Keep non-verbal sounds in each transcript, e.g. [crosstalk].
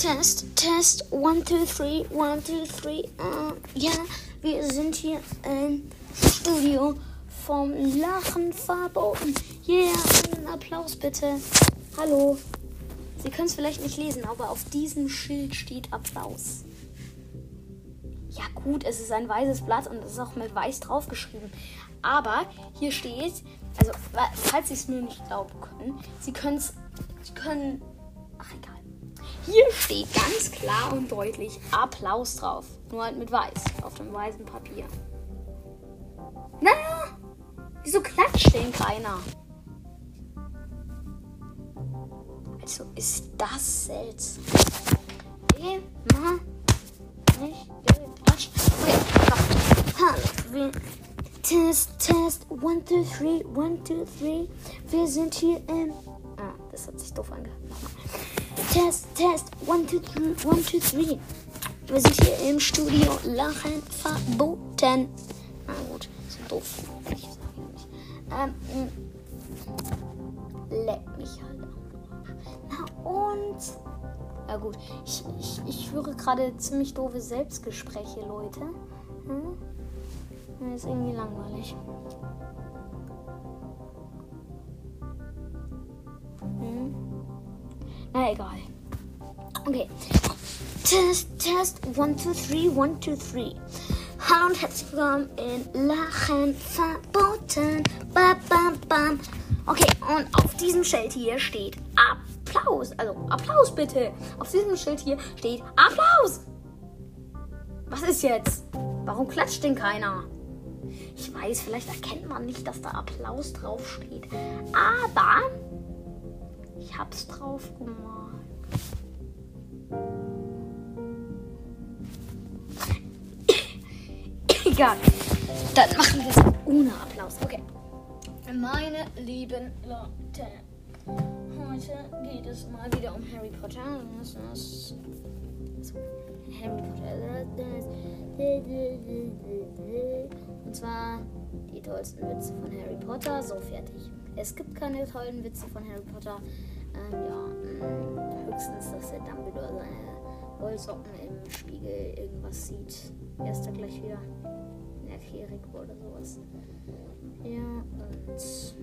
Test, Test, one, two, three, one, two, three. Uh, ja, wir sind hier im Studio vom Lachen verboten. Yeah, einen Applaus bitte. Hallo. Sie können es vielleicht nicht lesen, aber auf diesem Schild steht Applaus. Ja gut, es ist ein weißes Blatt und es ist auch mit weiß draufgeschrieben. Aber hier steht, also falls Sie es mir nicht glauben können, Sie können es, Sie können, ach egal. Hier steht ganz klar und deutlich Applaus drauf. Nur halt mit weiß, auf dem weißen Papier. Naja, wieso klatscht denn keiner? Also ist das seltsam. Immer nicht geklatscht. Okay. Test, Test, one, two, three, one, two, three. Wir sind hier im. Ah, das hat sich doof angehört. Test, Test, one, two, three, one, two, three. Wir sind hier im Studio. Lachen verboten. Na gut, so doof. Ich sage nicht. Ähm, leck mich halt. Na und. Ja gut, ich, ich, ich höre gerade ziemlich doofe Selbstgespräche, Leute. Hm? Das ist irgendwie langweilig. Na egal. Okay. Test, Test, 1, 2, 3, 1, 2, 3. Hallo und herzlich willkommen in Lachen verboten. Bam, bam, bam. Okay, und auf diesem Schild hier steht Applaus. Also Applaus bitte. Auf diesem Schild hier steht Applaus. Was ist jetzt? Warum klatscht denn keiner? Ich weiß, vielleicht erkennt man nicht, dass da Applaus draufsteht. Aber ich hab's drauf gemalt. [coughs] Egal. Dann machen wir es ohne Applaus. Okay. Meine lieben Leute, heute geht es mal wieder um Harry Potter. Das ist Harry Potter. Und zwar die tollsten Witze von Harry Potter. So, fertig. Es gibt keine tollen Witze von Harry Potter. Ähm, ja, mh, höchstens, dass der Dumbledore seine Wollsocken im Spiegel irgendwas sieht. Er ist da gleich wieder elfjährig oder sowas. Ja, und,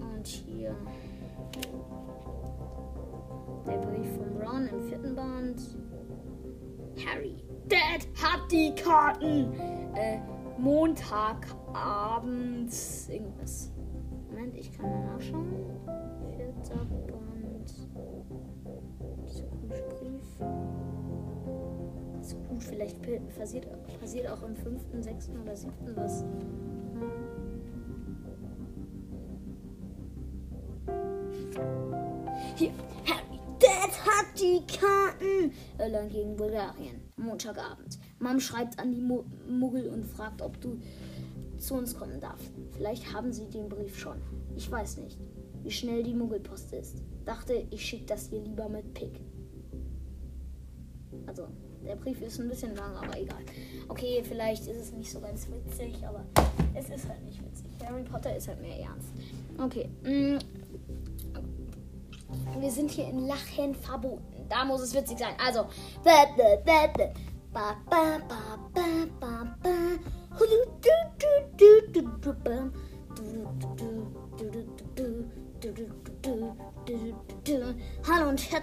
und hier der Brief von Ron im vierten Band. Harry, Dad hat die Karten. Äh, Montagabends irgendwas. Moment, ich kann mal nachschauen. Vierter Band. Dieser komische Brief. So gut, vielleicht passiert, passiert auch im fünften, sechsten oder siebten was. Hier, Harry, Dad hat die Karten. Irland gegen Bulgarien. Montagabend. Mom schreibt an die Mu Muggel und fragt, ob du zu uns kommen darfst. Vielleicht haben sie den Brief schon. Ich weiß nicht, wie schnell die Muggelpost ist. Dachte, ich schicke das hier lieber mit Pick. Also, der Brief ist ein bisschen lang, aber egal. Okay, vielleicht ist es nicht so ganz witzig, aber es ist halt nicht witzig. Harry Potter ist halt mehr ernst. Okay. Mm. Wir sind hier in Lachen verboten. Da muss es witzig sein. Also. Hallo und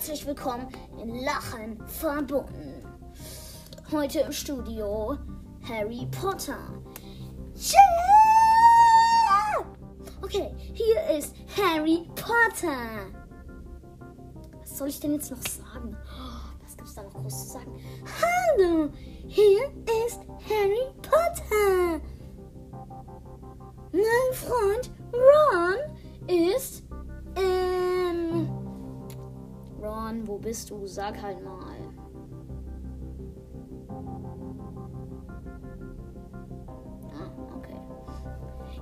herzlich willkommen in Lachen verbunden. Heute im Studio Harry Potter. Okay, hier ist Harry Potter. Was soll ich denn jetzt noch sagen? Was gibt's da noch groß zu sagen? Hallo, hier ist Harry Potter. Mein Freund Ron ist ähm. Bist du? Sag halt mal.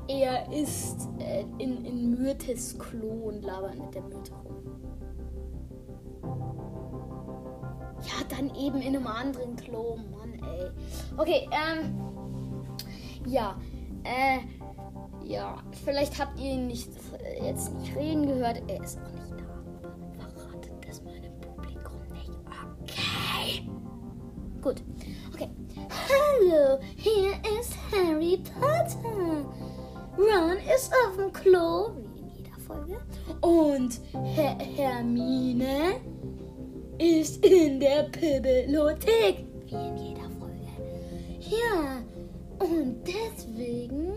Er ist äh, in, in Myrtes Klo und labert mit der Myrte rum. Ja, dann eben in einem anderen Klo. Mann, ey. Okay, ähm. Ja. Äh. Ja, vielleicht habt ihr ihn nicht äh, jetzt nicht reden gehört. Er ist auch nicht gut. Okay. Hallo, hier ist Harry Potter. Ron ist auf dem Klo, wie in jeder Folge. Und Her Hermine ist in der Bibliothek, wie in jeder Folge. Ja, und deswegen.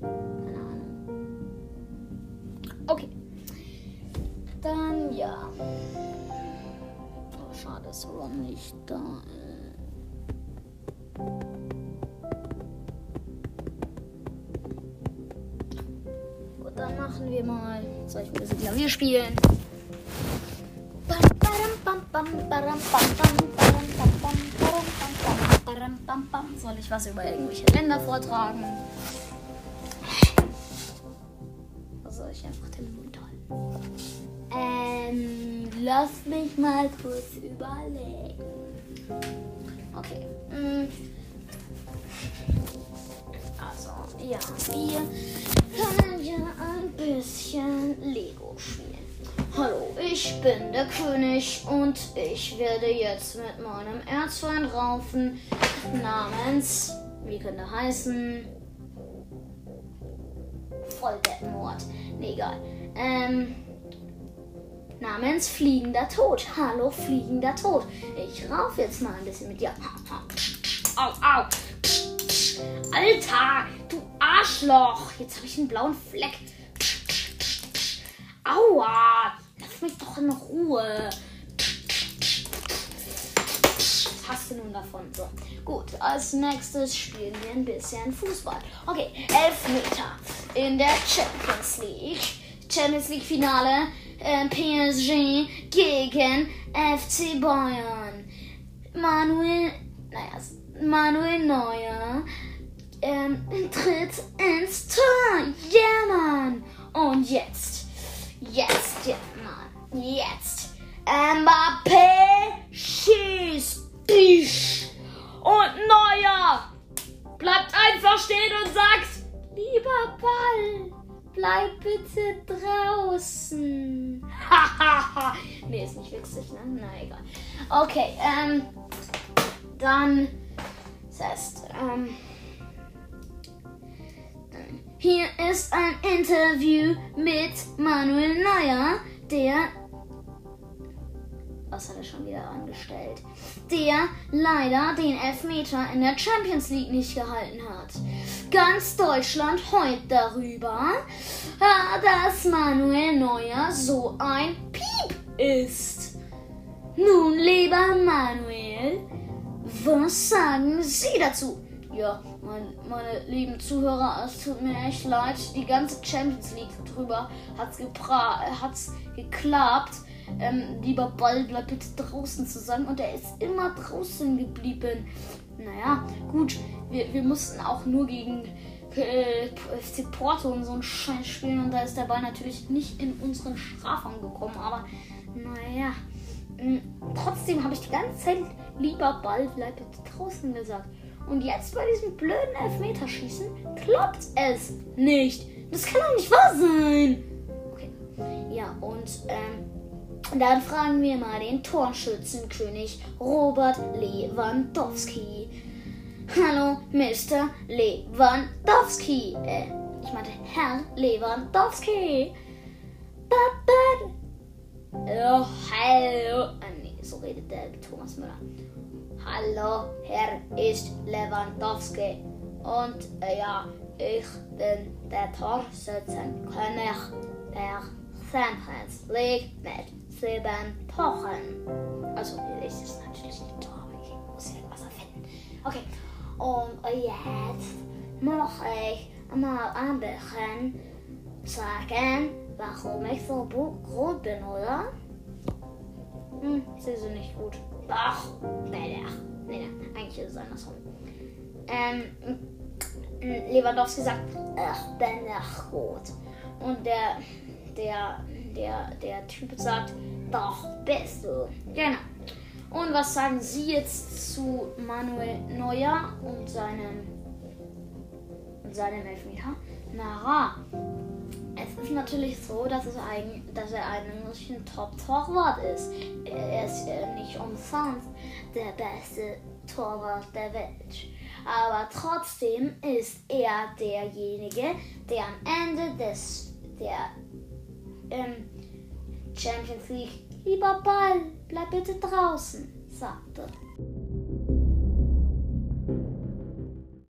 Keine Ahnung. Okay. Dann ja. Dass Ron nicht da. Gut, dann machen wir mal. Soll ich ein bisschen Klavier spielen? Soll ich was über irgendwelche Länder vortragen? Oder soll ich einfach den Mund halten? Ähm, lass mich mal kurz überlegen. Okay. mm. Also, ja, wir können ja ein bisschen Lego spielen. Hallo, ich bin der König und ich werde jetzt mit meinem Erzfeind Raufen namens, wie könnte er heißen? Vollbettenmord. Nee, egal. Ähm, namens Fliegender Tod. Hallo, Fliegender Tod. Ich rauf jetzt mal ein bisschen mit dir. Au, au. Alter, du Arschloch. Jetzt habe ich einen blauen Fleck. Aua. Lass mich doch in Ruhe. Was hast du nun davon? So, gut. Als nächstes spielen wir ein bisschen Fußball. Okay, elf Meter in der Champions League. Champions League Finale. Äh, PSG gegen FC Bayern. Manuel, naja, Manuel Neuer ähm, tritt ins Tor. Ja, Mann. Und jetzt, jetzt, ja, Mann, jetzt. Mbappé schießt. Und Neuer bleibt einfach stehen und sagt, lieber Ball, bleib bitte draußen. Hahaha. [laughs] nee, ist nicht witzig, ne? Na egal. Okay, ähm, dann, das heißt, ähm, hier ist ein Interview mit Manuel Neuer, der. Was hat er schon wieder angestellt? Der leider den Elfmeter in der Champions League nicht gehalten hat. Ganz Deutschland heult darüber, äh, dass Manuel Neuer so ein Piep ist. Nun, lieber Manuel, was sagen Sie dazu? Ja, mein, meine lieben Zuhörer, es tut mir echt leid. Die ganze Champions League drüber gebra hat's geklappt. Ähm, lieber Ball, bleib bitte draußen zu sagen. Und er ist immer draußen geblieben. Naja, gut, wir, wir mussten auch nur gegen äh, Porto und so einen Scheiß spielen. Und da ist der Ball natürlich nicht in unseren Strafraum gekommen. Aber naja, mh, trotzdem habe ich die ganze Zeit lieber Ball, bleib bitte draußen gesagt. Und jetzt bei diesem blöden Elfmeterschießen klappt es nicht. Das kann doch nicht wahr sein. Okay. Ja, und ähm, dann fragen wir mal den Torschützenkönig Robert Lewandowski. Hallo, Mr. Lewandowski. Äh, ich meinte Herr Lewandowski. Ba. Oh, hallo. Ah, nee, so redet der Thomas Müller. Hallo, Herr ist Lewandowski. Und äh, ja, ich bin der Torschützenkönig der Champions League mit sieben Toren. Also, ich ist natürlich nicht Tor, aber ich muss irgendwas erfinden. Okay, und jetzt muss ich mal ein bisschen sagen, warum ich so gut bin, oder? Hm, sehe sie nicht gut. Ach, nee, nee, nee, eigentlich ist es andersrum. Ähm, Lewandowski sagt, ich bin nicht gut. Und der, der, der, der Typ sagt, doch bist du. Genau. Und was sagen Sie jetzt zu Manuel Neuer und seinem, und seinem Elfmeter? Na, es ist natürlich so, dass, es ein, dass er eigentlich ein Top-Torwart ist. Er ist äh, nicht umsonst der beste Torwart der Welt. Aber trotzdem ist er derjenige, der am Ende des der ähm, Champions League lieber Ball, bleib bitte draußen, sagte.